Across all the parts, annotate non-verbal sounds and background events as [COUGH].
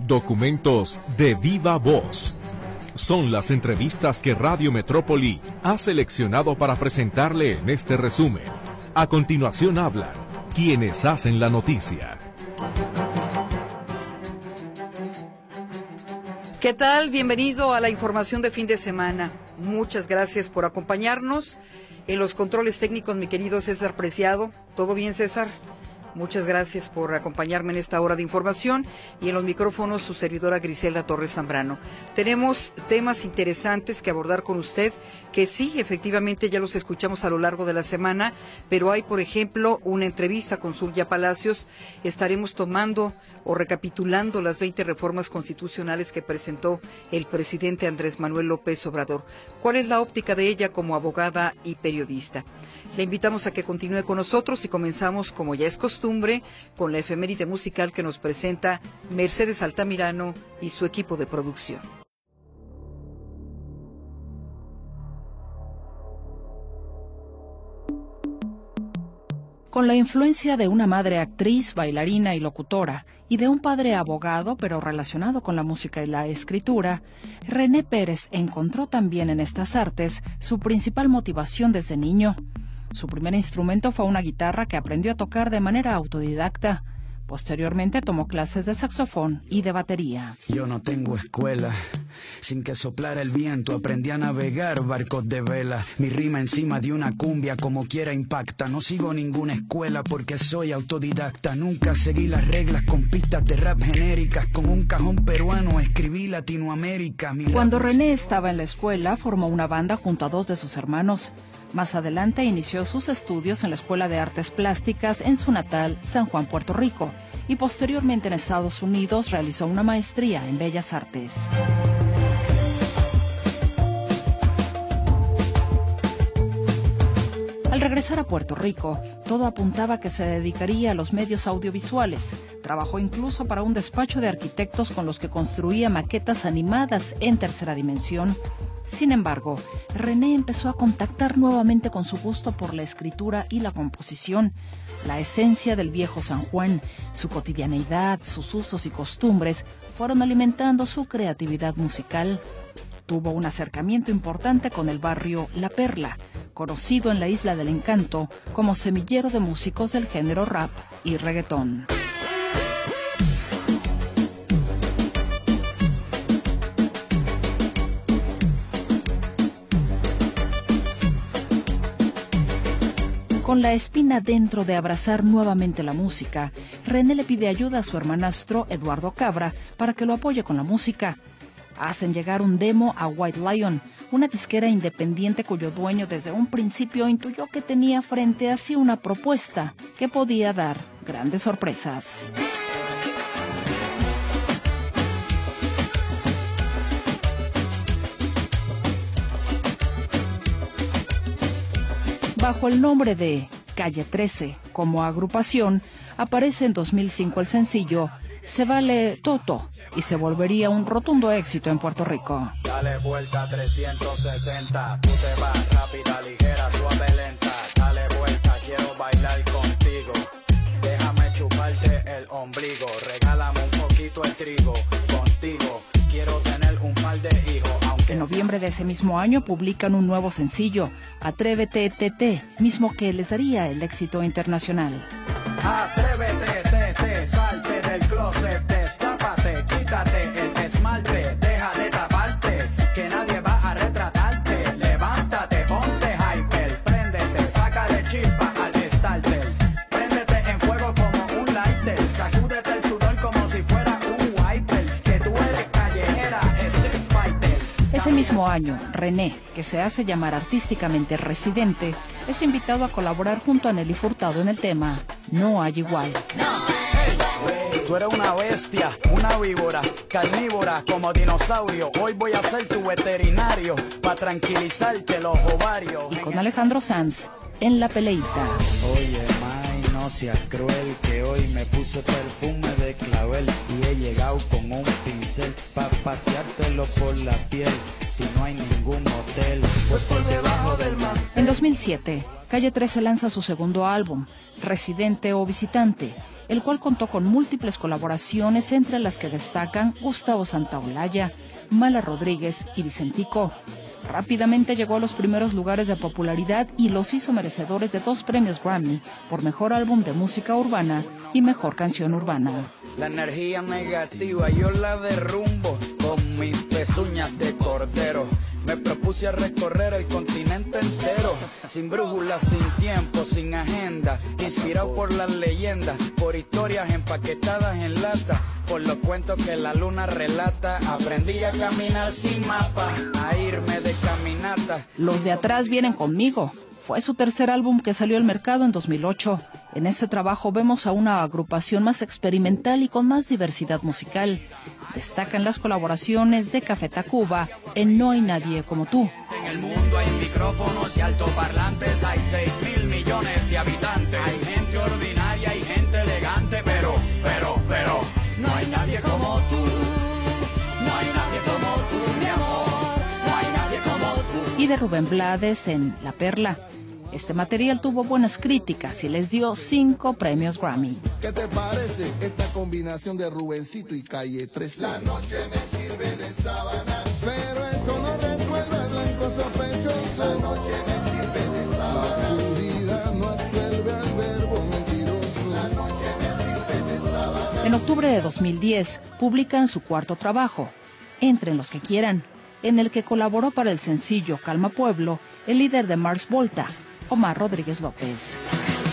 Documentos de viva voz. Son las entrevistas que Radio Metrópoli ha seleccionado para presentarle en este resumen. A continuación hablan quienes hacen la noticia. ¿Qué tal? Bienvenido a la información de fin de semana. Muchas gracias por acompañarnos. En los controles técnicos, mi querido César Preciado. ¿Todo bien, César? Muchas gracias por acompañarme en esta hora de información y en los micrófonos su servidora Griselda Torres Zambrano. Tenemos temas interesantes que abordar con usted que sí, efectivamente ya los escuchamos a lo largo de la semana, pero hay, por ejemplo, una entrevista con Surya Palacios. Estaremos tomando o recapitulando las 20 reformas constitucionales que presentó el presidente Andrés Manuel López Obrador. ¿Cuál es la óptica de ella como abogada y periodista? Le invitamos a que continúe con nosotros y comenzamos, como ya es costumbre, con la efeméride musical que nos presenta Mercedes Altamirano y su equipo de producción. Con la influencia de una madre actriz, bailarina y locutora, y de un padre abogado, pero relacionado con la música y la escritura, René Pérez encontró también en estas artes su principal motivación desde niño. Su primer instrumento fue una guitarra que aprendió a tocar de manera autodidacta. Posteriormente tomó clases de saxofón y de batería. Yo no tengo escuela. Sin que soplara el viento aprendí a navegar barcos de vela. Mi rima encima de una cumbia como quiera impacta. No sigo ninguna escuela porque soy autodidacta. Nunca seguí las reglas con pistas de rap genéricas. Con un cajón peruano escribí Latinoamérica. Cuando René estaba en la escuela formó una banda junto a dos de sus hermanos. Más adelante inició sus estudios en la Escuela de Artes Plásticas en su natal San Juan, Puerto Rico, y posteriormente en Estados Unidos realizó una maestría en Bellas Artes. Al regresar a Puerto Rico, todo apuntaba que se dedicaría a los medios audiovisuales. Trabajó incluso para un despacho de arquitectos con los que construía maquetas animadas en tercera dimensión sin embargo, René empezó a contactar nuevamente con su gusto por la escritura y la composición. La esencia del viejo San Juan, su cotidianeidad, sus usos y costumbres fueron alimentando su creatividad musical. Tuvo un acercamiento importante con el barrio La Perla, conocido en la Isla del Encanto como semillero de músicos del género rap y reggaetón. Con la espina dentro de abrazar nuevamente la música, René le pide ayuda a su hermanastro Eduardo Cabra para que lo apoye con la música. Hacen llegar un demo a White Lion, una disquera independiente cuyo dueño desde un principio intuyó que tenía frente a sí una propuesta que podía dar grandes sorpresas. Bajo el nombre de Calle 13 como agrupación, aparece en 2005 el sencillo Se vale Toto y se volvería un rotundo éxito en Puerto Rico. Dale vuelta 360, tú te vas rápida, ligera, suave, lenta. Dale vuelta, quiero bailar contigo. Déjame chuparte el ombligo, regálame un poquito el trigo. Contigo quiero tener un par de hijos en noviembre de ese mismo año publican un nuevo sencillo, Atrévete TT, mismo que les daría el éxito internacional. Atrévete, TT, destápate, quítate el esmalte, deja de taparte, que nadie va a retratarte. Levántate, ponte hyper, préndete, saca de chispa al starter. Préndete en fuego como un lighter, sacúdete el sudor como si fuera un wiper, que tú eres callejera, street fighter. Ese mismo año, René, que se hace llamar artísticamente Residente, es invitado a colaborar junto a Nelly Furtado en el tema No hay igual. Tú eres una bestia, una víbora, carnívora como dinosaurio. Hoy voy a ser tu veterinario para tranquilizarte los ovarios. Y con Alejandro Sanz en la peleita. Oye, no seas cruel, que hoy me puse perfume de clavel y he llegado con un pincel pa' paseártelo por la piel. Si no hay ningún hotel, pues por debajo del mar. En 2007, Calle 13 lanza su segundo álbum, Residente o Visitante, el cual contó con múltiples colaboraciones entre las que destacan Gustavo Santaolalla, Mala Rodríguez y Vicentico. Rápidamente llegó a los primeros lugares de popularidad y los hizo merecedores de dos premios Grammy por Mejor Álbum de Música Urbana y Mejor Canción Urbana. La energía negativa yo la derrumbo mis pezuñas de cordero. Me propuse a recorrer el continente entero, sin brújula, sin tiempo, sin agenda, inspirado por las leyendas, por historias empaquetadas en lata, por los cuentos que la luna relata. Aprendí a caminar sin mapa, a irme de caminata. Los de atrás vienen conmigo. Fue su tercer álbum que salió al mercado en 2008. En este trabajo vemos a una agrupación más experimental y con más diversidad musical. Destacan las colaboraciones de Café Tacuba en No hay nadie como tú. En el mundo hay micrófonos y altoparlantes, hay 6 mil millones de habitantes. Hay gente ordinaria y gente elegante, pero, pero, pero, no hay nadie como tú. De Rubén Blades en La Perla. Este material tuvo buenas críticas y les dio cinco premios Grammy. ¿Qué te parece esta combinación de Rubencito y Calle 13? La noche me sirve de sábana, pero eso no resuelve el blanco sospechoso. La noche me sirve de sábana. La oscuridad no absuelve al verbo mentiroso. La noche me sirve de sábana. En octubre de 2010 publican su cuarto trabajo, Entren los que quieran, en el que colaboró para el sencillo Calma Pueblo el líder de Mars Volta, Omar Rodríguez López.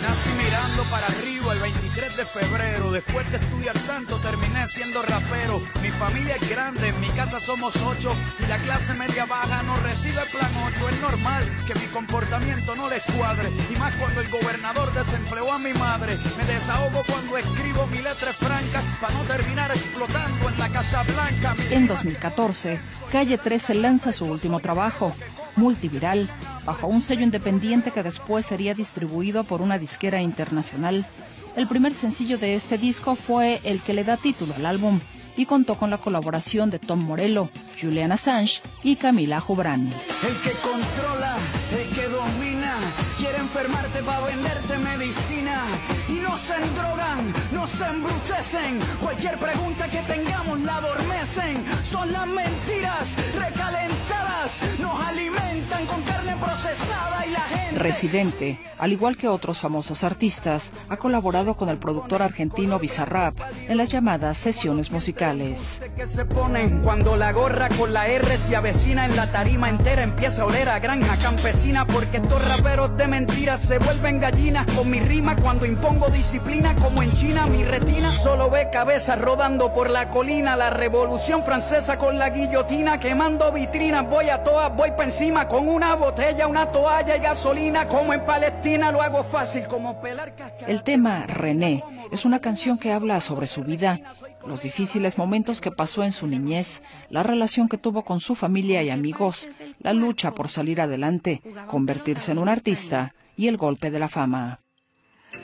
Nací mirando para arriba el 23 de febrero. Después de estudiar tanto, terminé siendo rapero. Mi familia es grande, en mi casa somos ocho. Y la clase media baja no recibe plan 8. Es normal que mi comportamiento no les cuadre. Y más cuando el gobernador desempleó a mi madre. Me desahogo cuando escribo mi letra franca. Para no terminar explotando en la Casa Blanca. Mi En 2014, Calle 13 lanza su último trabajo, multiviral, bajo un sello independiente que después sería distribuido por una disquera internacional. El primer sencillo de este disco fue el que le da título al álbum y contó con la colaboración de Tom Morello, Julian Assange y Camila Jubran. El que controla, el que domina, quiere enfermarte para venderte medicina. Y no se endrogan, no se embrutecen. Cualquier pregunta que tengamos la adormecen. Son las mentiras recalentadas, nos alimentan con carne procesada y la gente. Residente, al igual que otros famosos artistas, ha colaborado con el productor argentino Bizarrap en las llamadas sesiones musicales. que se ponen cuando la gorra con la R se avecina en la tarima entera empieza a oler a granja campesina porque estos raperos de mentiras se vuelven gallinas con mi rima cuando impongo disciplina como en China mi retina solo ve cabezas rodando por la colina la revolución francesa con la guillotina quemando vitrinas voy a todas voy pa encima con una botella una toalla y gasolina como en Palestina lo hago fácil como pelar cascabel. El tema René es una canción que habla sobre su vida, los difíciles momentos que pasó en su niñez, la relación que tuvo con su familia y amigos, la lucha por salir adelante, convertirse en un artista y el golpe de la fama.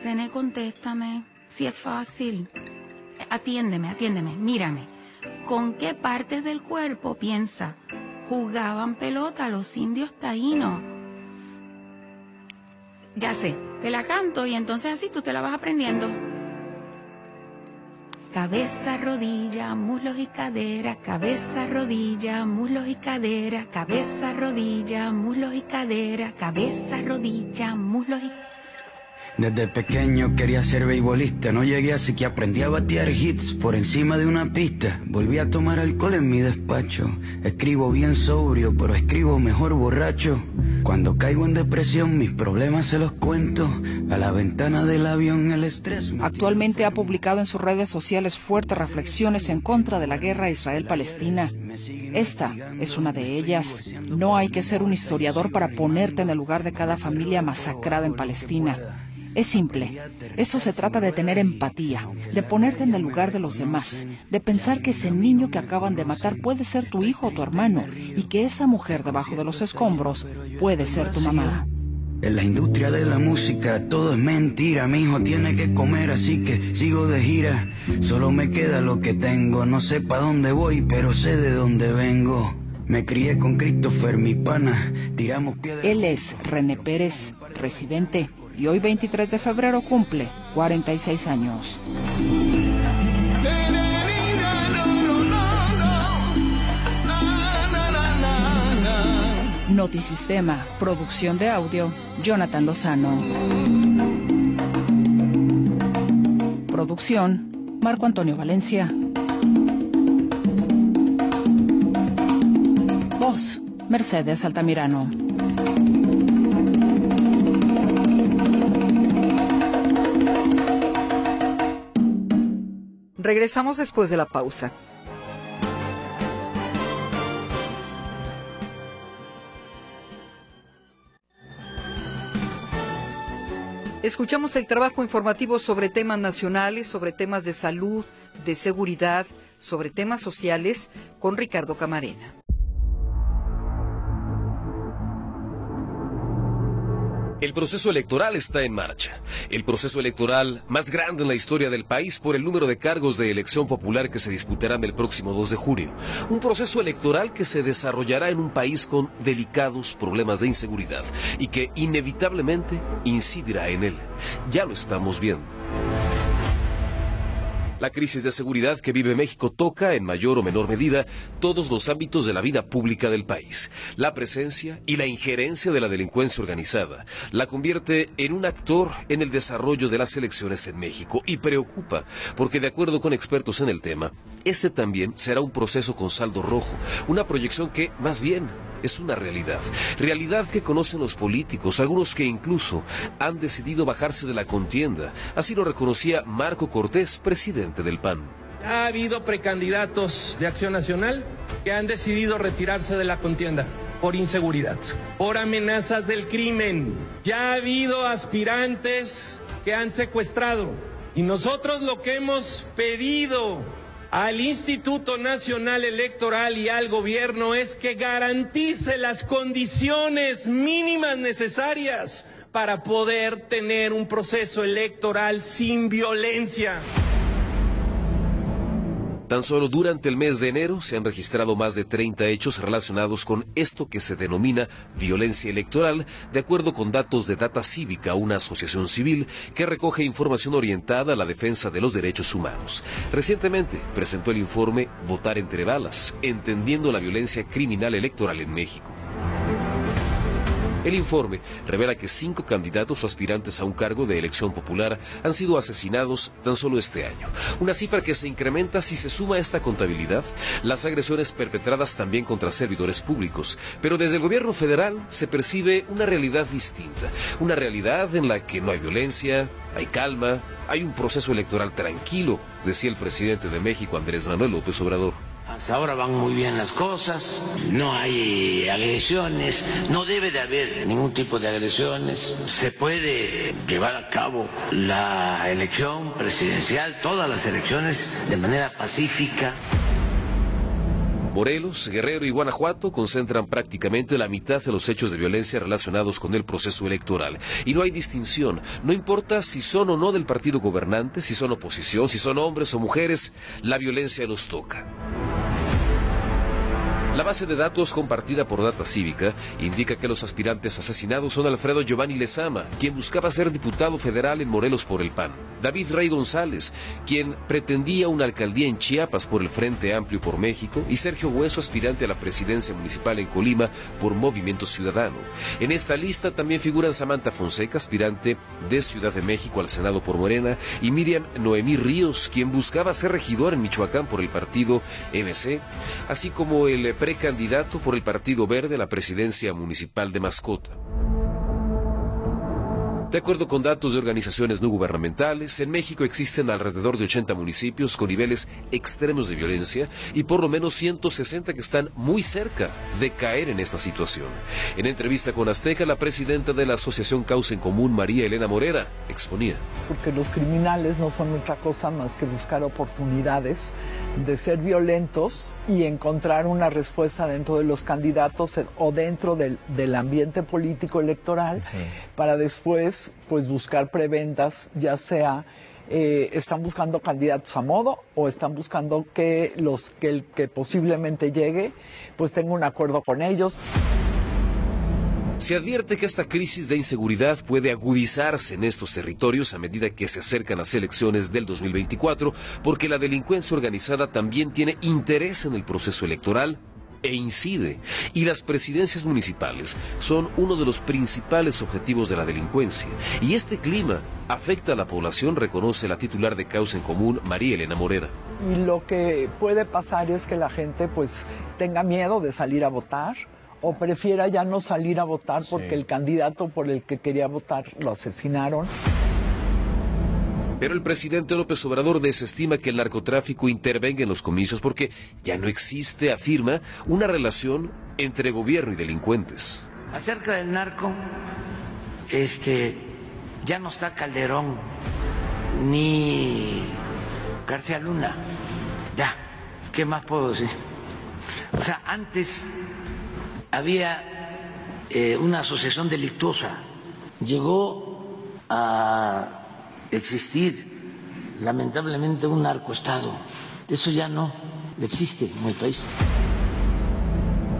René, contéstame, si es fácil. Atiéndeme, atiéndeme, mírame. ¿Con qué partes del cuerpo piensa? Jugaban pelota los indios taínos. Ya sé, te la canto y entonces así tú te la vas aprendiendo. Cabeza, rodilla, muslos y cadera, cabeza, rodilla, muslos y cadera, cabeza, rodilla, muslos y cadera, cabeza, rodilla, muslos y Desde pequeño quería ser beisbolista, no llegué así que aprendí a batear hits por encima de una pista. Volví a tomar alcohol en mi despacho. Escribo bien sobrio, pero escribo mejor borracho. Cuando caigo en depresión, mis problemas se los cuento. A la ventana del avión el estrés. me Actualmente ha publicado en sus redes sociales fuertes reflexiones en contra de la guerra Israel-Palestina. Esta es una de ellas. No hay que ser un historiador para ponerte en el lugar de cada familia masacrada en Palestina. Es simple. Eso se trata de tener empatía, de ponerte en el lugar de los demás, de pensar que ese niño que acaban de matar puede ser tu hijo o tu hermano y que esa mujer debajo de los escombros puede ser tu mamá. En la industria de la música todo es mentira, mi hijo tiene que comer, así que sigo de gira. Solo me queda lo que tengo, no sé pa' dónde voy, pero sé de dónde vengo. Me crié con Christopher, mi pana, tiramos piedras. Él es René Pérez, residente, y hoy 23 de febrero cumple 46 años. Notisistema, producción de audio, Jonathan Lozano. Producción, Marco Antonio Valencia. Voz, Mercedes Altamirano. Regresamos después de la pausa. Escuchamos el trabajo informativo sobre temas nacionales, sobre temas de salud, de seguridad, sobre temas sociales con Ricardo Camarena. El proceso electoral está en marcha. El proceso electoral más grande en la historia del país por el número de cargos de elección popular que se disputarán el próximo 2 de julio. Un proceso electoral que se desarrollará en un país con delicados problemas de inseguridad y que inevitablemente incidirá en él. Ya lo estamos viendo. La crisis de seguridad que vive México toca, en mayor o menor medida, todos los ámbitos de la vida pública del país. La presencia y la injerencia de la delincuencia organizada la convierte en un actor en el desarrollo de las elecciones en México y preocupa, porque de acuerdo con expertos en el tema, este también será un proceso con saldo rojo, una proyección que, más bien, es una realidad. Realidad que conocen los políticos, algunos que incluso han decidido bajarse de la contienda. Así lo reconocía Marco Cortés, presidente del PAN. Ha habido precandidatos de Acción Nacional que han decidido retirarse de la contienda por inseguridad, por amenazas del crimen. Ya ha habido aspirantes que han secuestrado. Y nosotros lo que hemos pedido al Instituto Nacional Electoral y al gobierno es que garantice las condiciones mínimas necesarias para poder tener un proceso electoral sin violencia. Tan solo durante el mes de enero se han registrado más de 30 hechos relacionados con esto que se denomina violencia electoral, de acuerdo con datos de Data Cívica, una asociación civil que recoge información orientada a la defensa de los derechos humanos. Recientemente presentó el informe Votar entre balas, entendiendo la violencia criminal electoral en México. El informe revela que cinco candidatos aspirantes a un cargo de elección popular han sido asesinados tan solo este año. Una cifra que se incrementa si se suma a esta contabilidad las agresiones perpetradas también contra servidores públicos. Pero desde el gobierno federal se percibe una realidad distinta. Una realidad en la que no hay violencia, hay calma, hay un proceso electoral tranquilo, decía el presidente de México, Andrés Manuel López Obrador. Hasta ahora van muy bien las cosas, no hay agresiones, no debe de haber ningún tipo de agresiones, se puede llevar a cabo la elección presidencial, todas las elecciones de manera pacífica. Morelos, Guerrero y Guanajuato concentran prácticamente la mitad de los hechos de violencia relacionados con el proceso electoral. Y no hay distinción, no importa si son o no del partido gobernante, si son oposición, si son hombres o mujeres, la violencia los toca. La base de datos compartida por Data Cívica indica que los aspirantes asesinados son Alfredo Giovanni Lezama, quien buscaba ser diputado federal en Morelos por el PAN, David Rey González, quien pretendía una alcaldía en Chiapas por el Frente Amplio por México, y Sergio Hueso, aspirante a la presidencia municipal en Colima por Movimiento Ciudadano. En esta lista también figuran Samantha Fonseca, aspirante de Ciudad de México al Senado por Morena, y Miriam Noemí Ríos, quien buscaba ser regidor en Michoacán por el partido MC, así como el precandidato por el Partido Verde a la presidencia municipal de Mascota. De acuerdo con datos de organizaciones no gubernamentales, en México existen alrededor de 80 municipios con niveles extremos de violencia y por lo menos 160 que están muy cerca de caer en esta situación. En entrevista con Azteca, la presidenta de la Asociación Causa en Común, María Elena Morera, exponía. Porque los criminales no son otra cosa más que buscar oportunidades de ser violentos y encontrar una respuesta dentro de los candidatos o dentro del, del ambiente político electoral para después pues buscar preventas, ya sea eh, están buscando candidatos a modo o están buscando que los el que posiblemente llegue pues tenga un acuerdo con ellos. Se advierte que esta crisis de inseguridad puede agudizarse en estos territorios a medida que se acercan las elecciones del 2024, porque la delincuencia organizada también tiene interés en el proceso electoral e incide. Y las presidencias municipales son uno de los principales objetivos de la delincuencia. Y este clima afecta a la población, reconoce la titular de Causa en Común, María Elena Morera. Y lo que puede pasar es que la gente pues tenga miedo de salir a votar o prefiera ya no salir a votar porque el candidato por el que quería votar lo asesinaron. Pero el presidente López Obrador desestima que el narcotráfico intervenga en los comicios porque ya no existe, afirma, una relación entre gobierno y delincuentes. Acerca del narco, este, ya no está Calderón ni García Luna. Ya, ¿qué más puedo decir? O sea, antes había eh, una asociación delictuosa, llegó a existir lamentablemente un narcoestado. Eso ya no existe en el país.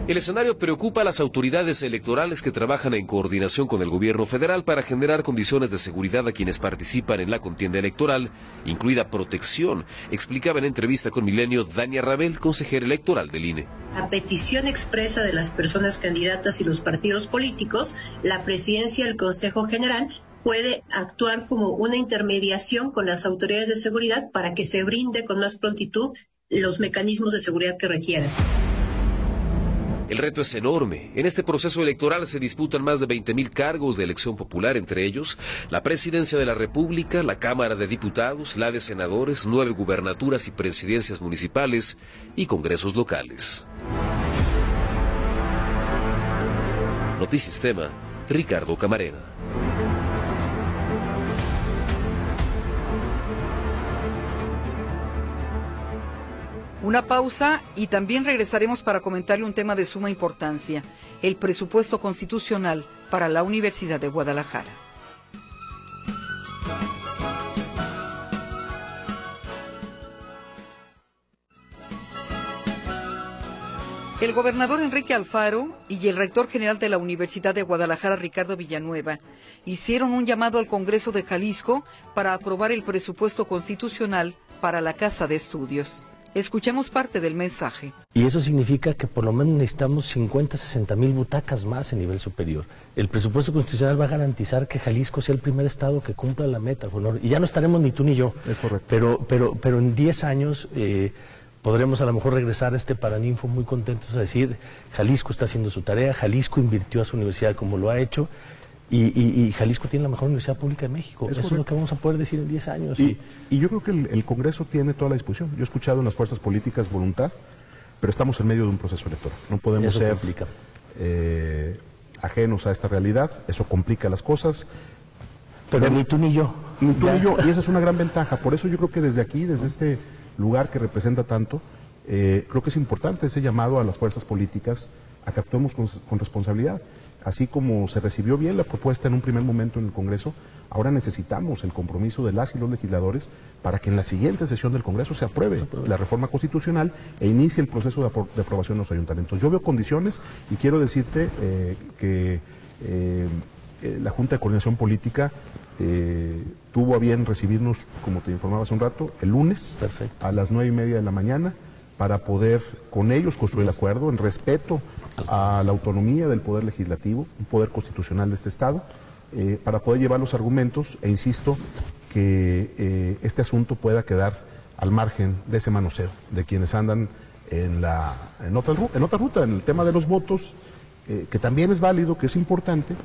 El escenario preocupa a las autoridades electorales que trabajan en coordinación con el gobierno federal para generar condiciones de seguridad a quienes participan en la contienda electoral, incluida protección, explicaba en entrevista con Milenio Dania Rabel, consejera electoral del INE. A petición expresa de las personas candidatas y los partidos políticos, la presidencia del Consejo General puede actuar como una intermediación con las autoridades de seguridad para que se brinde con más prontitud los mecanismos de seguridad que requieran. El reto es enorme. En este proceso electoral se disputan más de 20.000 cargos de elección popular, entre ellos la presidencia de la República, la Cámara de Diputados, la de senadores, nueve gubernaturas y presidencias municipales y congresos locales. Notisistema, Ricardo Camarena. Una pausa y también regresaremos para comentarle un tema de suma importancia, el presupuesto constitucional para la Universidad de Guadalajara. El gobernador Enrique Alfaro y el rector general de la Universidad de Guadalajara, Ricardo Villanueva, hicieron un llamado al Congreso de Jalisco para aprobar el presupuesto constitucional para la Casa de Estudios. Escuchemos parte del mensaje. Y eso significa que por lo menos necesitamos 50, 60 mil butacas más en nivel superior. El presupuesto constitucional va a garantizar que Jalisco sea el primer estado que cumpla la meta. Y ya no estaremos ni tú ni yo. Es correcto. Pero, pero, pero en 10 años eh, podremos a lo mejor regresar a este Paraninfo muy contentos a decir, Jalisco está haciendo su tarea, Jalisco invirtió a su universidad como lo ha hecho. Y, Jalisco tiene la mejor universidad pública de México. Eso es lo que vamos a poder decir en 10 años. Y, yo creo que el, Congreso tiene toda la disposición. Yo he escuchado en las fuerzas políticas voluntad, pero estamos en medio de un proceso electoral. No podemos ser eh, ajenos a esta realidad. Eso complica las cosas. Pero, ni tú ni yo. Ni tú ni yo. Y esa es una gran ventaja. Por eso yo creo que desde aquí, desde este lugar que representa tanto, eh, creo que es importante ese llamado a las fuerzas políticas a que actuemos con responsabilidad así como se recibió bien la propuesta en un primer momento en el Congreso, ahora necesitamos el compromiso de las y los legisladores para que en la siguiente sesión del Congreso se apruebe la reforma constitucional e inicie el proceso de, aprobación en los ayuntamientos. Yo veo condiciones y quiero decirte eh, que eh, eh, la Junta de Coordinación Política tuvo a bien recibirnos, como te informaba hace un rato, el lunes a las nueve y media de la mañana para poder con ellos construir el acuerdo en respeto a la autonomía del Poder Legislativo, un poder constitucional de este Estado, eh, para poder llevar los argumentos e insisto que eh, este asunto pueda quedar al margen de ese manoseo, de quienes andan en, la, en, otra, en otra ruta, en el tema de los votos, eh, que también es válido, que es importante,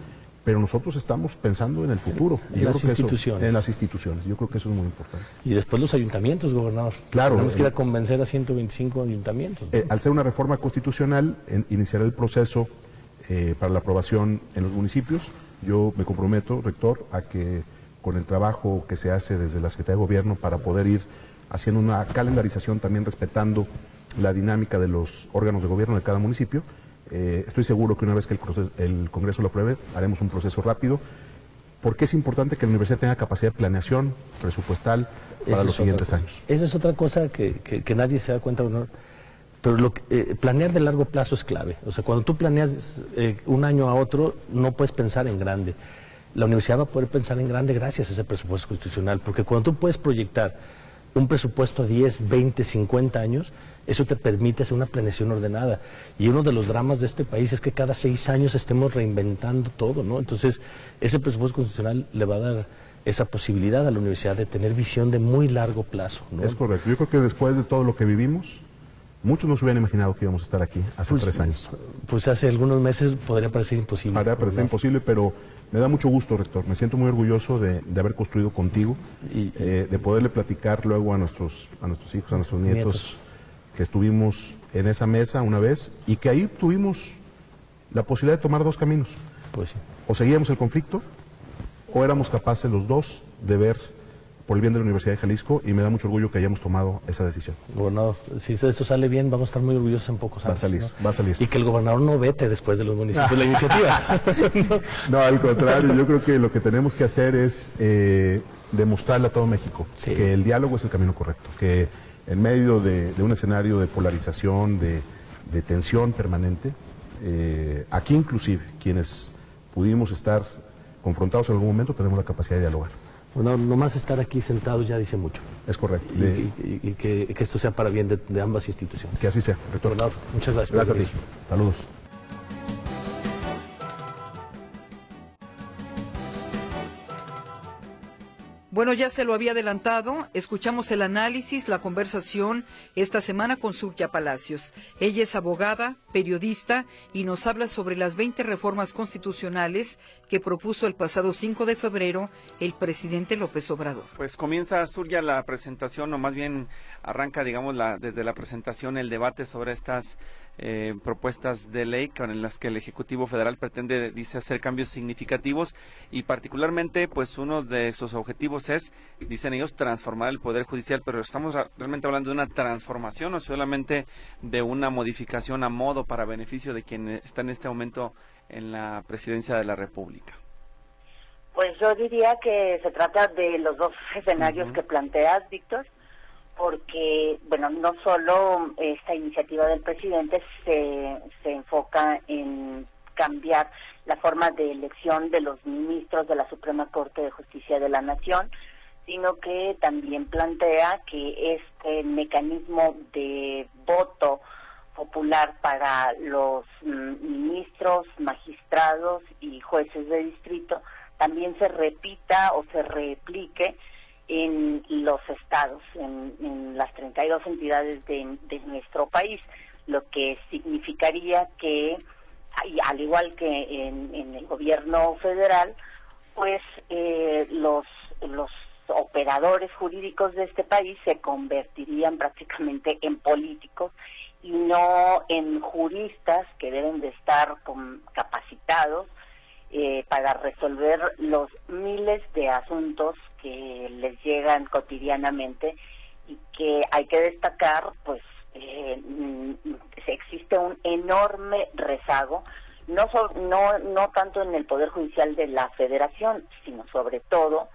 pero nosotros estamos pensando en el futuro. En las instituciones. en las instituciones. Yo creo que eso es muy importante. Y después los ayuntamientos, gobernador. Claro. Tenemos que ir a convencer a 125 ayuntamientos. Eh, al ser una reforma constitucional, iniciará el proceso eh, para la aprobación en los municipios. Yo me comprometo, rector, a que con el trabajo que se hace desde la Secretaría de Gobierno para poder ir haciendo una calendarización también respetando la dinámica de los órganos de gobierno de cada municipio. Eh, estoy seguro que una vez que el, proceso- el Congreso lo apruebe, haremos un proceso rápido, porque es importante que la universidad tenga capacidad de planeación presupuestal para Esa los siguientes años. Esa es otra cosa que, que- que nadie se da cuenta, Honor. Pero lo que- eh, planear de largo plazo es clave. O sea, cuando tú planeas eh, un año a otro, no puedes pensar en grande. La universidad va a poder pensar en grande gracias a ese presupuesto constitucional, porque cuando tú puedes proyectar un presupuesto a 10, 20, 50 años, eso te permite hacer una planeación ordenada. Y uno de los dramas de este país es que cada seis años estemos reinventando todo, ¿no? Entonces, ese presupuesto constitucional le va a dar esa posibilidad a la universidad de tener visión de muy largo plazo, ¿no? Es correcto. Yo creo que después de todo lo que vivimos, muchos nos hubieran imaginado que íbamos a estar aquí hace Pues, tres años. Pues hace algunos meses podría parecer imposible. Podría parecer ¿no? imposible, pero me da mucho gusto, rector. Me siento muy orgulloso de, de haber construido contigo, eh, de poderle platicar luego a nuestros, a nuestros hijos, a nuestros nietos, Nietos. Que estuvimos en esa mesa una vez y que ahí tuvimos la posibilidad de tomar dos caminos. Pues sí. O seguíamos el conflicto o éramos capaces los dos de ver por el bien de la Universidad de Jalisco y me da mucho orgullo que hayamos tomado esa decisión. Gobernador, si esto sale bien, vamos a estar muy orgullosos en pocos Va a años. salir, ¿no? va a salir. Y que el gobernador no vete después de los municipios la [LAUGHS] iniciativa. No, al contrario, yo creo que lo que tenemos que hacer es eh, demostrarle a todo México que el diálogo es el camino correcto, que en medio de, de un escenario de polarización, de, de tensión permanente, eh, aquí inclusive quienes pudimos estar confrontados en algún momento tenemos la capacidad de dialogar. Bueno, nomás estar aquí sentados ya dice mucho. Es correcto. Y, De- y- y que, que esto sea para bien de, de ambas instituciones. que así sea, rector. Muchas gracias. Gracias a ti. Saludos. Bueno, ya se lo había adelantado. Escuchamos el análisis, la conversación esta semana con Surya Palacios. Ella es abogada, periodista y nos habla sobre las 20 reformas constitucionales que propuso el pasado 5 de febrero el presidente López Obrador. Pues comienza Surya la presentación, o más bien arranca, digamos, la, desde la presentación el debate sobre estas eh, propuestas de ley con las que el Ejecutivo Federal pretende, dice, hacer cambios significativos y particularmente, pues uno de sus objetivos es, dicen ellos, transformar el Poder Judicial, pero estamos realmente hablando de una transformación o solamente de una modificación a modo para beneficio de quien está en este momento en la presidencia de la República. Pues yo diría que se trata de los dos escenarios que planteas, Víctor, porque, bueno, no solo esta iniciativa del presidente se, se enfoca en cambiar la forma de elección de los ministros de la Suprema Corte de Justicia de la Nación, sino que también plantea que este mecanismo de voto popular para los mm, ministros, magistrados y jueces de distrito también se repita o se replique en los estados, en, en las 32 entidades de, nuestro país, lo que significaría que, al igual que en, en el gobierno federal, pues eh, los, los operadores jurídicos de este país se convertirían prácticamente en políticos y no en juristas que deben de estar capacitados eh, para resolver los miles de asuntos que les llegan cotidianamente y que hay que destacar, pues eh, mm, existe un enorme rezago, no, so- no, no tanto en el Poder Judicial de la Federación, sino sobre todo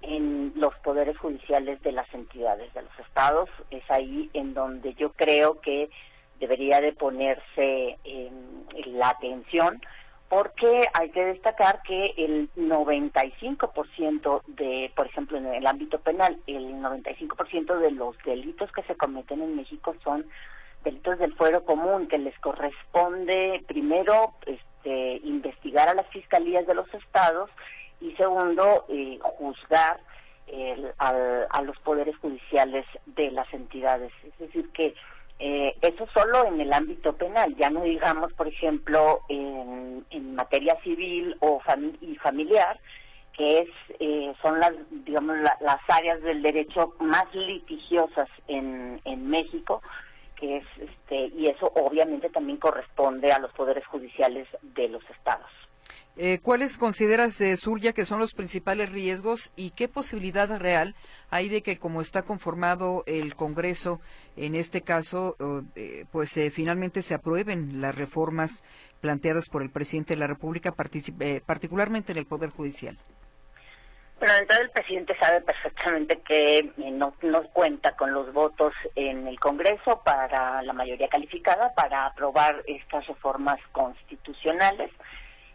en los poderes judiciales de las entidades de los estados. Es ahí en donde yo creo que debería de ponerse em, la atención porque hay que destacar que el 95% de, por ejemplo, en el ámbito penal, el 95% de los delitos que se cometen en México son delitos del fuero común, que les corresponde primero este, investigar a las fiscalías de los estados y segundo, eh, juzgar el- al- a los poderes judiciales de las entidades. Es decir, que eh, eso solo en el ámbito penal, ya no digamos, por ejemplo, en, materia civil o y familiar, que es eh, son las digamos la- las áreas del derecho más litigiosas en, en México que es este y eso obviamente también corresponde a los poderes judiciales de los estados Eh, ¿Cuáles consideras, eh, Surya, que son los principales riesgos y qué posibilidad real hay de que, como está conformado el Congreso, en este caso, eh, pues eh, finalmente se aprueben las reformas planteadas por el presidente de la República, particularmente en el Poder Judicial? Pero entonces el presidente sabe perfectamente que no, no cuenta con los votos en el Congreso para la mayoría calificada para aprobar estas reformas constitucionales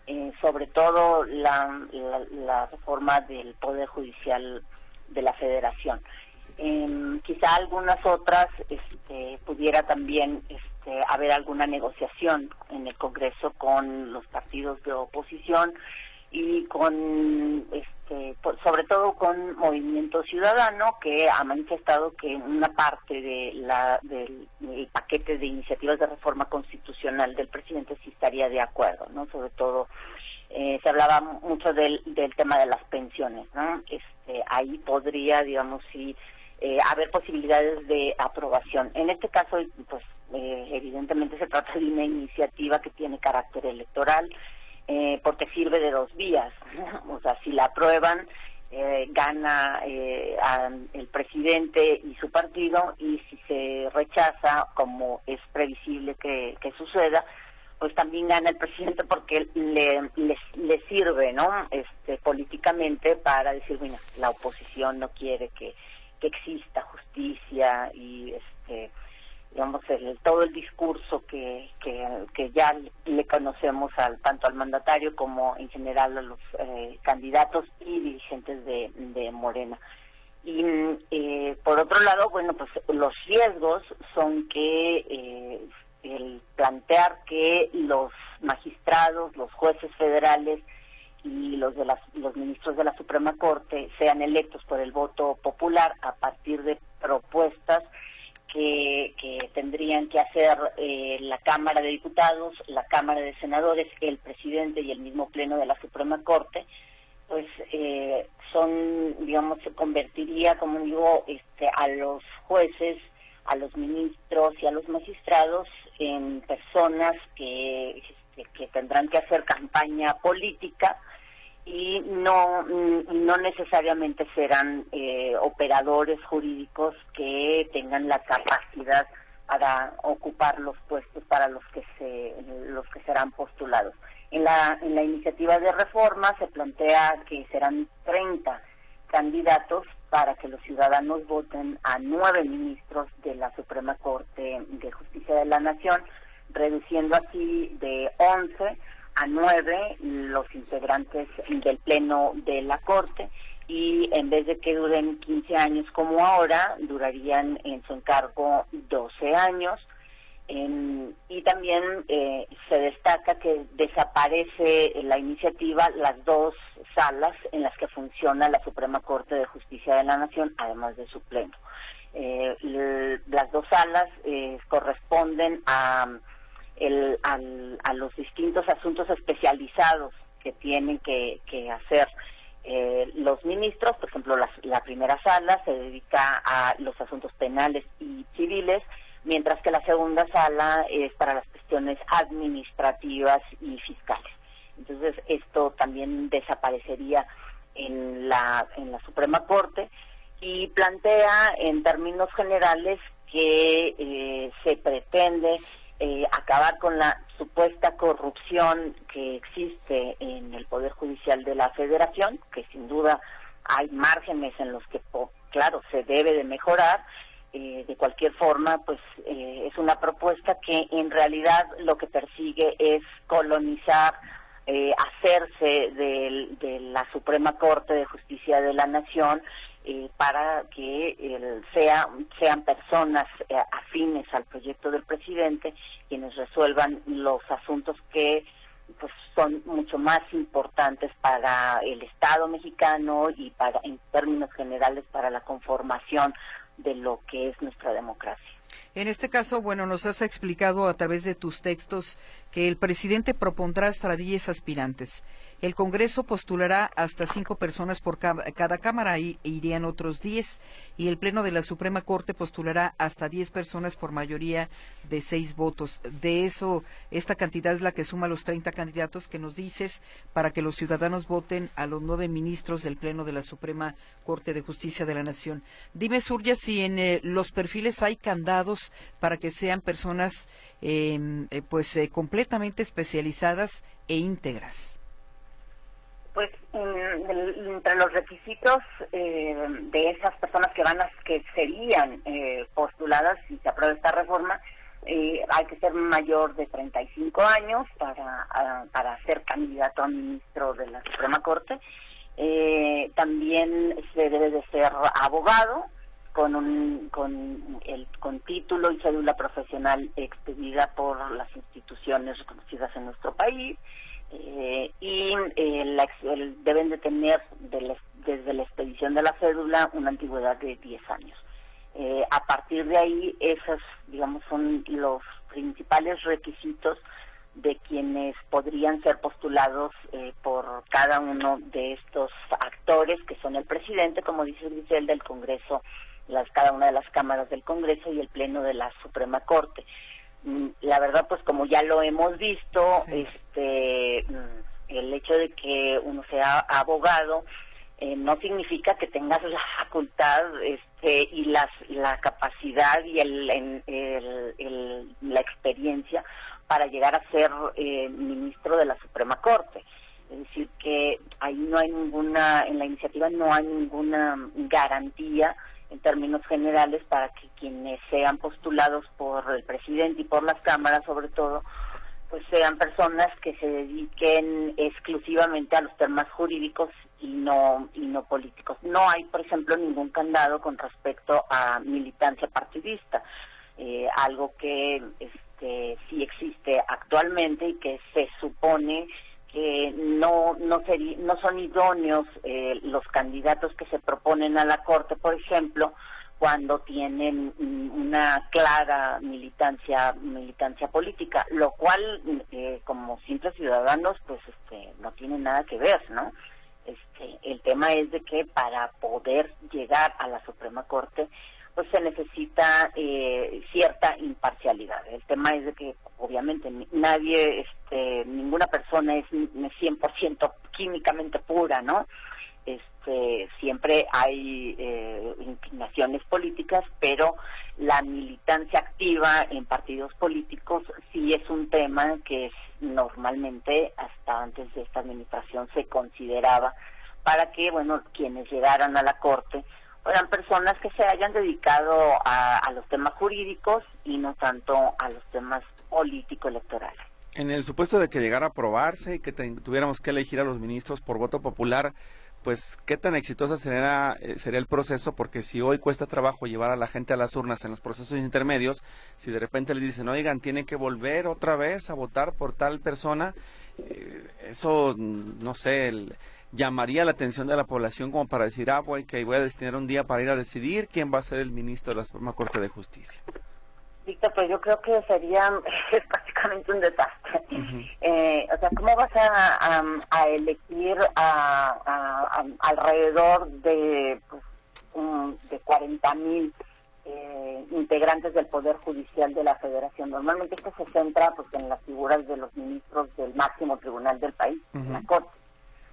eh, sobre todo la, reforma del Poder Judicial de la Federación. Em, quizá algunas otras este, pudiera también este, haber alguna negociación en el Congreso con los partidos de oposición y con este, sobre todo con Movimiento Ciudadano que ha manifestado que una parte de la del, paquete de iniciativas de reforma constitucional del presidente sí estaría de acuerdo, ¿no? Sobre todo eh, se hablaba mucho del, del tema de las pensiones, ¿no? Este, ahí podría, digamos, sí eh, haber posibilidades de aprobación. En este caso, pues eh, evidentemente se trata de una iniciativa que tiene carácter electoral eh, porque sirve de dos vías. [LAUGHS] o sea, si la aprueban, eh, gana eh, el presidente y su partido y si se rechaza, como es previsible que, suceda, pues también gana el presidente porque le, le, sirve, ¿no? Este, políticamente para decir, bueno, la oposición no quiere que, que exista justicia y este digamos, el, todo el discurso que, que, ya le conocemos al, tanto al mandatario como en general a los eh, candidatos y dirigentes de, de Morena. Y eh, por otro lado, bueno, pues los riesgos son que eh, el plantear que los magistrados, los jueces federales y los de las, los ministros de la Suprema Corte sean electos por el voto popular a partir de propuestas que, tendrían que hacer eh, la Cámara de Diputados, la Cámara de Senadores, el presidente y el mismo Pleno de la Suprema Corte, pues eh, son, digamos, se convertiría, como digo, este, a los jueces, a los ministros y a los magistrados en personas que, este, que tendrán que hacer campaña política y no, no necesariamente serán eh, operadores jurídicos que tengan la capacidad para ocupar los puestos para los que se los que serán postulados. En la, en la iniciativa de reforma se plantea que serán 30 candidatos para que los ciudadanos voten a nueve ministros de la Suprema Corte de Justicia de la Nación, reduciendo así de 11 a nueve los integrantes del Pleno de la Corte y en vez de que duren 15 años como ahora, durarían en su encargo 12 años. y también eh, se destaca que desaparece la iniciativa las dos salas en las que funciona la Suprema Corte de Justicia de la Nación, además de su pleno. Eh, las dos salas eh, corresponden a el, a los distintos asuntos especializados que tienen que, hacer eh, los ministros. Por ejemplo, la, primera sala se dedica a los asuntos penales y civiles, mientras que la segunda sala es para las cuestiones administrativas y fiscales. Entonces, esto también desaparecería en la, en la Suprema Corte y plantea en términos generales que eh, se pretende eh, acabar con la supuesta corrupción que existe en el Poder Judicial de la Federación, que sin duda hay márgenes en los que, claro, se debe de mejorar. Eh, de cualquier forma, pues eh, es una propuesta que en realidad lo que persigue es colonizar, hacerse de la Suprema Corte de Justicia de la Nación eh, para que sea, sean personas eh, afines al proyecto del presidente quienes resuelvan los asuntos que pues son mucho más importantes para el Estado mexicano y para en términos generales para la conformación de lo que es nuestra democracia. En este caso, bueno, nos has explicado a través de tus textos que el presidente propondrá hasta 10 aspirantes. El Congreso postulará hasta cinco personas por cada cámara y irían otros 10. Y el Pleno de la Suprema Corte postulará hasta 10 personas por mayoría de seis votos. De eso, esta cantidad es la que suma los 30 candidatos que nos dices para que los ciudadanos voten a los nueve ministros del Pleno de la Suprema Corte de Justicia de la Nación. Dime, Surya, si en eh, los perfiles hay candados para que sean personas em, eh, pues eh, completamente especializadas e íntegras. Pues entre los requisitos eh, de esas personas que van a, que serían eh, postuladas si se aprueba esta reforma, eh, hay que ser mayor de 35 años para, para ser candidato a ministro de la Suprema Corte. también se debe de ser abogado con un con el con título y cédula profesional expedida por las instituciones reconocidas en nuestro país eh, y eh, deben de tener desde la expedición de la cédula una antigüedad de 10 años. Eh, a partir de ahí, esos, digamos, son los principales requisitos de quienes podrían ser postulados por cada uno de estos actores, que son el presidente, como dice Grisel, del Congreso, las, cada una de las cámaras del Congreso y el Pleno de la Suprema Corte. La verdad pues como ya lo hemos visto este mm, el hecho de que uno sea abogado eh, no significa que tengas la facultad este y las la capacidad y el, el, la experiencia para llegar a ser eh, ministro de la Suprema Corte. Es decir que ahí no hay ninguna en la iniciativa no hay ninguna garantía en términos generales para que quienes sean postulados por el presidente y por las cámaras sobre todo pues sean personas que se dediquen exclusivamente a los temas jurídicos y no y no políticos. No hay, por ejemplo, ningún candado con respecto a militancia partidista, eh, algo que este, sí existe actualmente y que se supone que no no, no son idóneos eh, los candidatos que se proponen a la corte, por ejemplo, cuando tienen una clara militancia militancia política, lo cual eh, como simples ciudadanos pues este no tiene nada que ver, ¿no? Este, el tema es de que para poder llegar a la Suprema Corte pues se necesita eh, cierta imparcialidad. El tema es de que obviamente nadie, este, ninguna persona es 100% químicamente pura, ¿no? Este, siempre hay eh, inclinaciones políticas, pero la militancia activa en partidos políticos sí es un tema que normalmente hasta antes de esta administración se consideraba para que, bueno, quienes llegaran a la Corte eran personas que se hayan dedicado a, los temas jurídicos y no tanto a los temas político-electorales. En el supuesto de que llegara a aprobarse y que tuviéramos que elegir a los ministros por voto popular, pues qué tan exitosa sería, eh, sería el proceso, porque si hoy cuesta trabajo llevar a la gente a las urnas en los procesos intermedios, si de repente le dicen, oigan, tienen que volver otra vez a votar por tal persona, eh, eso, no sé, el, llamaría la atención de la población como para decir, ah, voy, que voy a destinar un día para ir a decidir quién va a ser el ministro de la Suprema Corte de Justicia? Víctor, pues yo creo que sería [LAUGHS] prácticamente un desastre. eh, o sea, ¿cómo vas a, a, elegir a, alrededor de, pues, de 40 mil eh, integrantes del Poder Judicial de la Federación? Normalmente esto se centra pues, en las figuras de los ministros del máximo tribunal del país, la Corte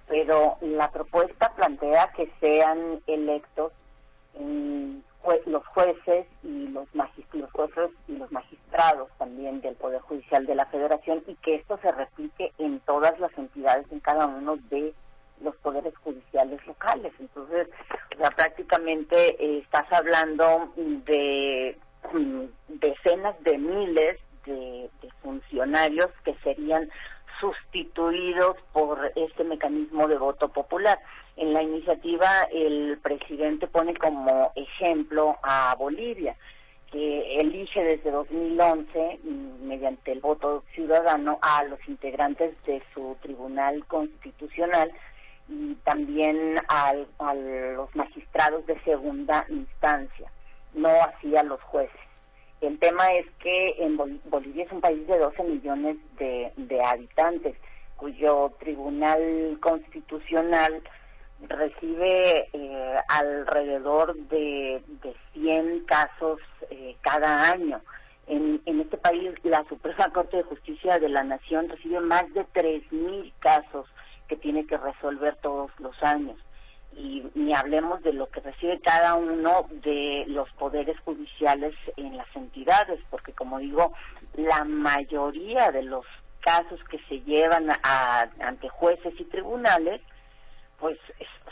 pero la propuesta plantea que sean electos los jueces y los, los jueces y los magistrados también del Poder Judicial de la Federación y que esto se replique en todas las entidades, en cada uno de los poderes judiciales locales. Entonces, o prácticamente eh, estás hablando de mm, decenas de miles de funcionarios que serían sustituidos por este mecanismo de voto popular. En la iniciativa el presidente pone como ejemplo a Bolivia, que elige desde 2011, mm, mediante el voto ciudadano, a los integrantes de su Tribunal Constitucional y también a los magistrados de segunda instancia, no así a los jueces. El tema es que en Bolivia es un país de 12 millones de, habitantes, cuyo tribunal constitucional recibe eh, alrededor de, de 100 casos eh, cada año. En, en, este país, la Suprema Corte de Justicia de la Nación recibe más de 3.000 casos que tiene que resolver todos los años y ni hablemos de lo que recibe cada uno de los poderes judiciales en las entidades, porque como digo, la mayoría de los casos que se llevan ante jueces y tribunales, pues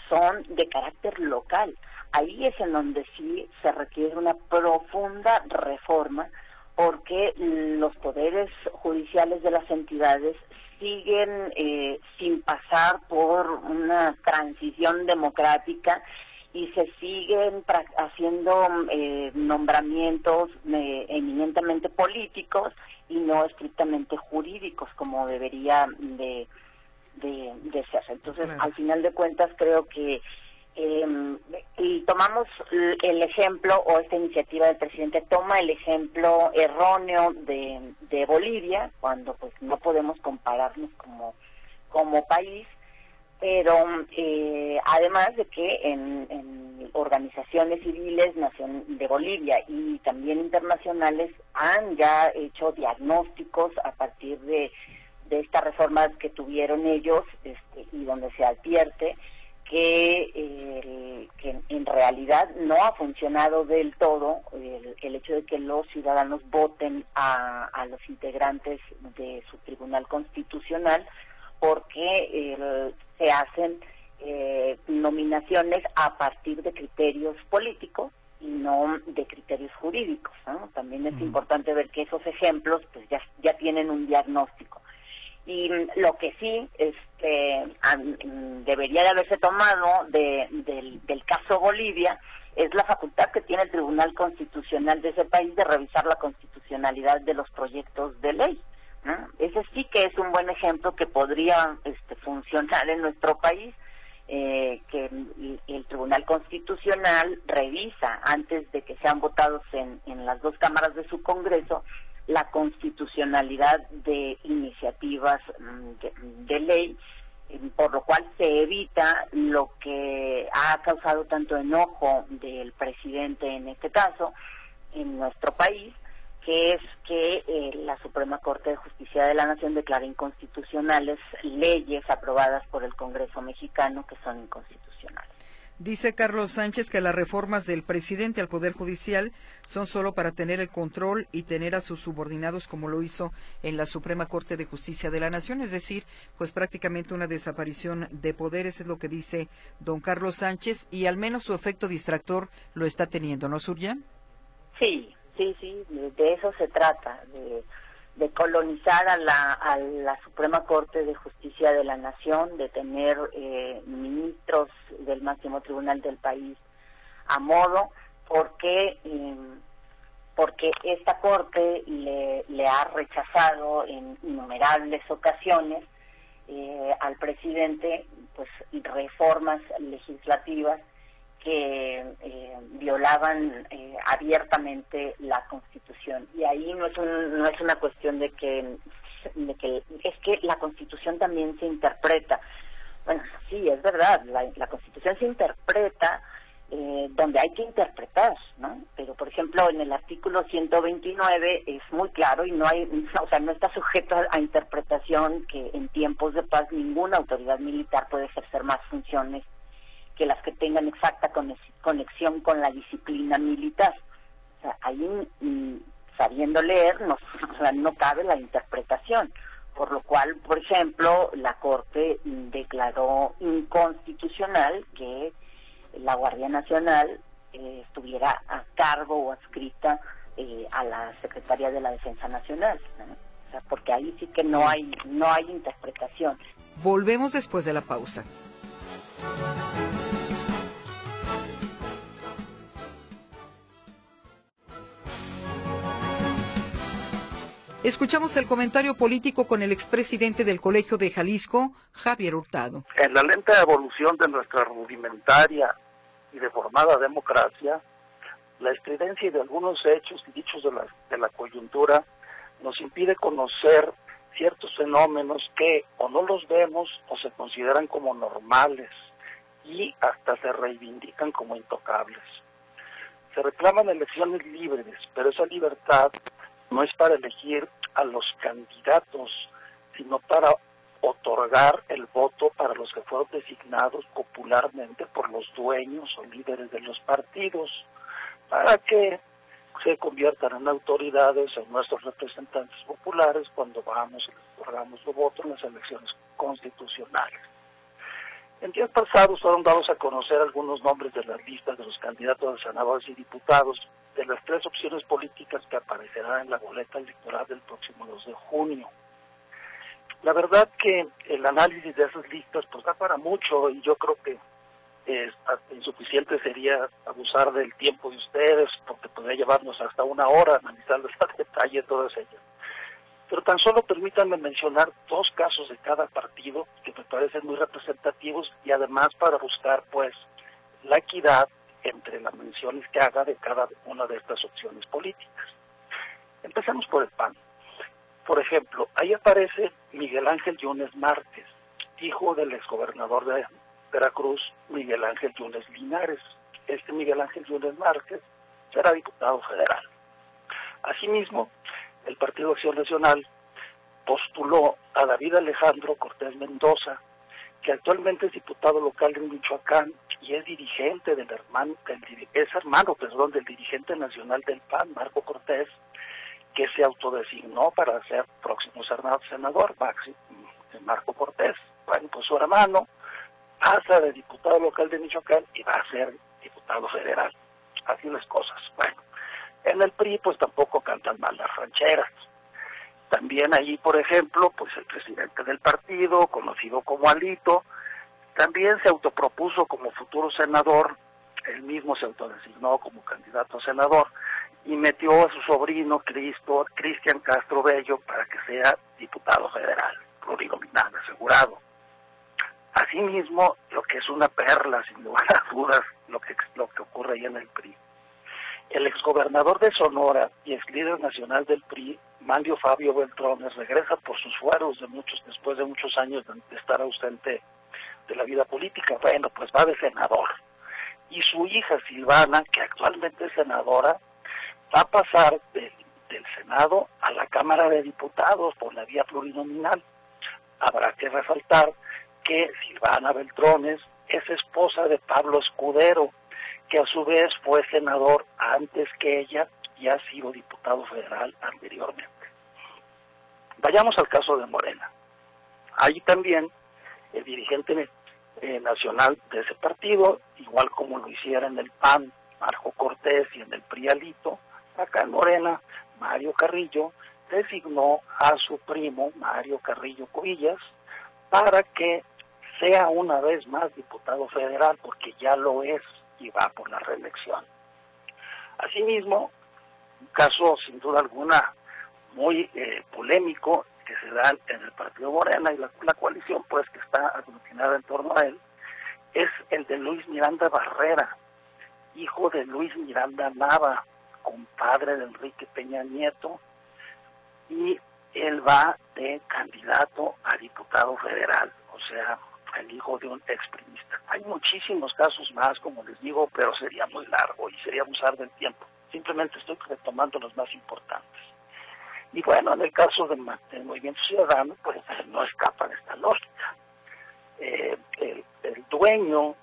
son de carácter local. Ahí es en donde sí se requiere una profunda reforma porque los poderes judiciales de las entidades siguen eh, sin pasar por una transición democrática y se siguen haciendo eh, nombramientos eh, eminentemente políticos y no estrictamente jurídicos como debería de, de, ser. Entonces, al final de cuentas, creo que eh, y tomamos el ejemplo, o esta iniciativa del presidente toma el ejemplo erróneo de, de Bolivia, cuando pues no podemos compararnos como, como país, pero eh, además de que en, organizaciones civiles de Bolivia y también internacionales han ya hecho diagnósticos a partir de, de estas reformas que tuvieron ellos este, y donde se advierte que, que en realidad no ha funcionado del todo el, hecho de que los ciudadanos voten a, los integrantes de su tribunal constitucional porque se hacen eh, nominaciones a partir de criterios políticos y no de criterios jurídicos. También es importante ver que esos ejemplos pues ya, ya tienen un diagnóstico. Y lo que sí este, debería de haberse tomado del, caso Bolivia es la facultad que tiene el Tribunal Constitucional de ese país de revisar la constitucionalidad de los proyectos de ley. Ese sí que es un buen ejemplo que podría este, funcionar en nuestro país, eh, que el, Tribunal Constitucional revisa antes de que sean votados en, en las dos cámaras de su Congreso la constitucionalidad de mm, de, ley, eh, por lo cual se evita lo que ha causado tanto enojo del presidente en este caso en nuestro país, que es que eh, la Suprema Corte de Justicia de la Nación declara inconstitucionales leyes aprobadas por el Congreso mexicano que son inconstitucionales. Dice Carlos Sánchez que las reformas del presidente al Poder Judicial son solo para tener el control y tener a sus subordinados como lo hizo en la Suprema Corte de Justicia de la Nación, es decir, pues prácticamente una desaparición de poderes es lo que dice don Carlos Sánchez y al menos su efecto distractor lo está teniendo, ¿no, Suryan? Sí, sí, sí, de eso se trata, de de colonizar a la, a la Suprema Corte de Justicia de la Nación, de tener eh, ministros del máximo tribunal del país a modo, porque em, porque esta Corte le, le ha rechazado en innumerables ocasiones eh, al presidente pues reformas legislativas que eh, violaban eh, abiertamente la Constitución. Y ahí no es, no es una cuestión de que, de que, es que la Constitución también se interpreta. Bueno, sí, es verdad, la, la Constitución se interpreta eh, donde hay que interpretar, ¿no? Pero, por ejemplo, en el artículo 129 es muy claro y no hay, [LAUGHS] o sea, no está sujeto a, a interpretación que en tiempos de paz ninguna autoridad militar puede ejercer más funciones que las que tengan exacta conexión con la disciplina militar. Ahí, mm, sabiendo leer, no, [LAUGHS] no cabe la interpretación. Por lo cual, por ejemplo, la Corte declaró inconstitucional que la Guardia Nacional eh, estuviera a cargo o adscrita eh, a la Secretaría de la Defensa Nacional. Porque ahí sí que no hay, no hay interpretación. Volvemos después de la pausa. Escuchamos el comentario político con el expresidente del Colegio de Jalisco, Javier Hurtado. En la lenta evolución de nuestra rudimentaria y deformada democracia, La estridencia de algunos hechos y dichos de la, de la coyuntura nos impide conocer ciertos fenómenos que o no los vemos o se consideran como normales y hasta se reivindican como intocables. Se reclaman elecciones libres, pero esa libertad no es para elegir a los candidatos, sino para otorgar el voto para los que fueron designados popularmente por los dueños o líderes de los partidos, para que se conviertan en autoridades, en nuestros representantes populares cuando vamos y les otorgamos el voto en las elecciones constitucionales. En días pasados fueron dados a conocer algunos nombres de las listas de los candidatos a senadores y diputados de las tres opciones políticas que aparecerán en la boleta electoral del próximo 2 de junio. La verdad que el análisis de esas listas pues da para mucho y yo creo que es insuficiente sería abusar del tiempo de ustedes porque podría llevarnos hasta una hora analizarles a detalle todas ellas. Pero tan solo permítanme mencionar dos casos de cada partido que me parecen muy representativos y además para buscar pues la equidad entre las menciones que haga de cada una de estas opciones políticas. Empecemos por el PAN. Por ejemplo, ahí aparece Miguel Ángel Yunes Márquez, hijo del exgobernador de Veracruz, Miguel Ángel Yunes Linares. Este Miguel Ángel Yunes Márquez será diputado federal. Asimismo, el Partido Acción Nacional postuló a David Alejandro Cortés Mendoza, que actualmente es diputado local en Michoacán y es dirigente del hermano, es hermano, perdón, del dirigente nacional del PAN, Marco Cortés, que se autodesignó para ser próximo senador, Marco Cortés. Bueno, pues su hermano pasa de diputado local de Michoacán y va a ser diputado federal. Así las cosas. Bueno, en el PRI pues tampoco cantan mal las rancheras. También allí, por ejemplo, pues el presidente del partido, conocido como Alito, también se autopropuso como futuro senador, él mismo se autodesignó como candidato a senador y metió a su sobrino Cristo, Cristian Castro Bello para que sea diputado federal, plurinominal, asegurado. Asimismo, lo que es una perla, sin lugar a dudas, lo que, lo que ocurre ahí en el PRI. El exgobernador de Sonora y ex líder nacional del PRI, Manlio Fabio Beltrones, regresa por sus fueros de muchos, después de muchos años de estar ausente de la vida política. Bueno, pues va de senador. Y su hija Silvana, que actualmente es senadora, va a pasar del, Senado a la Cámara de Diputados por la vía plurinominal. Habrá que resaltar que Silvana Beltrones es esposa de Pablo Escudero, que a su vez fue senador antes que ella y ha sido diputado federal anteriormente. Vayamos al caso de Morena. Allí también el dirigente eh, nacional de ese partido, igual como lo hiciera en el PAN, Marco Cortés y en el PRIALITO, acá en Morena, Mario Carrillo, designó a su primo, Mario Carrillo Cubillas, para que sea una vez más diputado federal, porque ya lo es y va por la reelección. Asimismo, un caso sin duda alguna muy eh, polémico que se da en el Partido Morena y la, la coalición pues que está aglutinada en torno a él, es el de Luis Miranda Barrera, hijo de Luis Miranda Nava, compadre de Enrique Peña Nieto, y él va de candidato a diputado federal, o sea, el hijo de un exprimista. Hay muchísimos casos más, como les digo, pero sería muy largo y sería abusar del tiempo. Simplemente estoy retomando los más importantes. Y bueno, en el caso del, Movimiento Ciudadano, pues no escapa de esta lógica. Eh, el, dueño,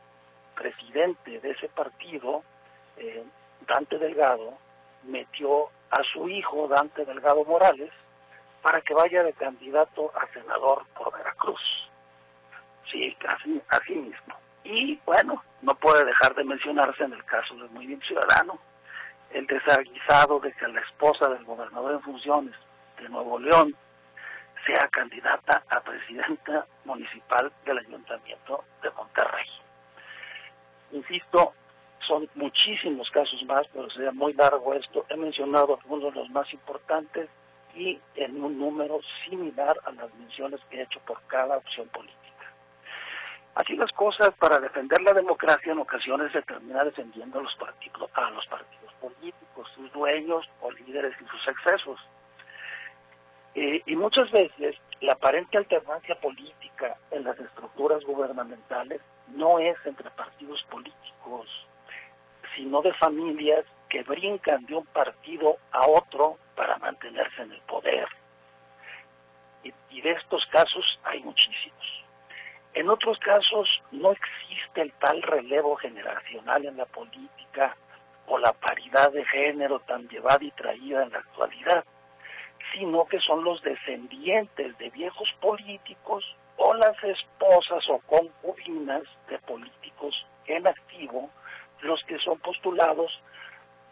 presidente de ese partido, eh, Dante Delgado, metió a su hijo Dante Delgado Morales para que vaya de candidato a senador por Veracruz. Sí, así, así mismo. Y bueno, no puede dejar de mencionarse en el caso del Movimiento Ciudadano el desaguisado de que la esposa del gobernador en funciones de Nuevo León sea candidata a presidenta municipal del Ayuntamiento de Monterrey. Insisto, son muchísimos casos más, pero sería muy largo esto. He mencionado algunos de los más importantes y en un número similar a las menciones que he hecho por cada opción política. Así las cosas, para defender la democracia en ocasiones se termina defendiendo a los partidos, a los partidos políticos, sus dueños o líderes y sus excesos. Eh, y muchas veces la aparente alternancia política en las estructuras gubernamentales no es entre partidos políticos, sino de familias que brincan de un partido a otro para mantenerse en el poder. Y, y de estos casos hay muchísimos. En otros casos no existe el tal relevo generacional en la política o la paridad de género tan llevada y traída en la actualidad, sino que son los descendientes de viejos políticos o las esposas o concubinas de políticos en activo los que son postulados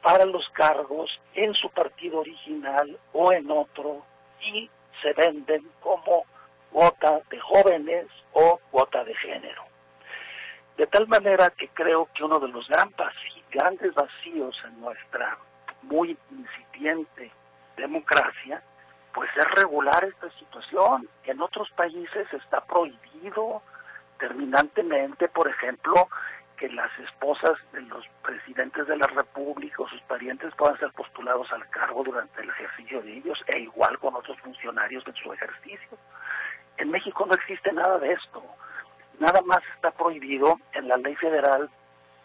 para los cargos en su partido original o en otro y se venden como cuota de jóvenes o cuota de género. De tal manera que creo que uno de los grandes vacíos en nuestra muy incipiente democracia, pues es regular esta situación. En otros países está prohibido terminantemente, por ejemplo, que las esposas de los presidentes de la República o sus parientes puedan ser postulados al cargo durante el ejercicio de ellos, e igual con otros funcionarios en su ejercicio. En México no existe nada de esto. Nada más está prohibido en la ley federal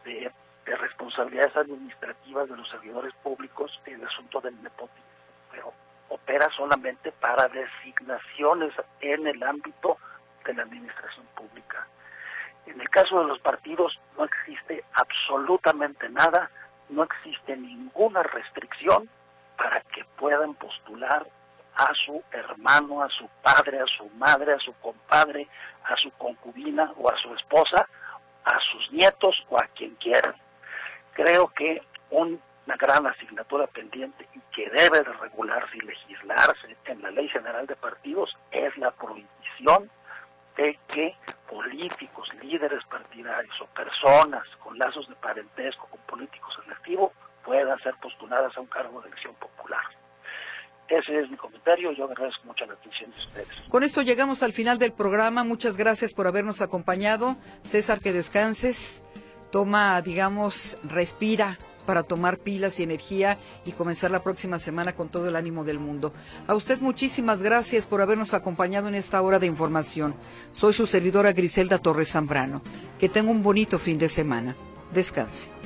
de, responsabilidades administrativas de los servidores públicos el asunto del nepotismo, pero opera solamente para designaciones en el ámbito de la administración pública. En el caso de los partidos no existe absolutamente nada, no existe ninguna restricción para que puedan postular a su hermano, a su padre, a su madre, a su compadre, a su concubina o a su esposa, a sus nietos o a quien quieran. Creo que una gran asignatura pendiente y que debe de regularse y legislarse en la Ley General de Partidos es la prohibición de que políticos, líderes partidarios o personas con lazos de parentesco con políticos en activo puedan ser postuladas a un cargo de elección popular. Ese es mi comentario. Yo agradezco mucho la atención de ustedes. Con esto llegamos al final del programa. Muchas gracias por habernos acompañado. César, que descanses. Toma, digamos, respira para tomar pilas y energía y comenzar la próxima semana con todo el ánimo del mundo. A usted muchísimas gracias por habernos acompañado en esta hora de información. Soy su servidora Griselda Torres Zambrano. Que tenga un bonito fin de semana. Descanse.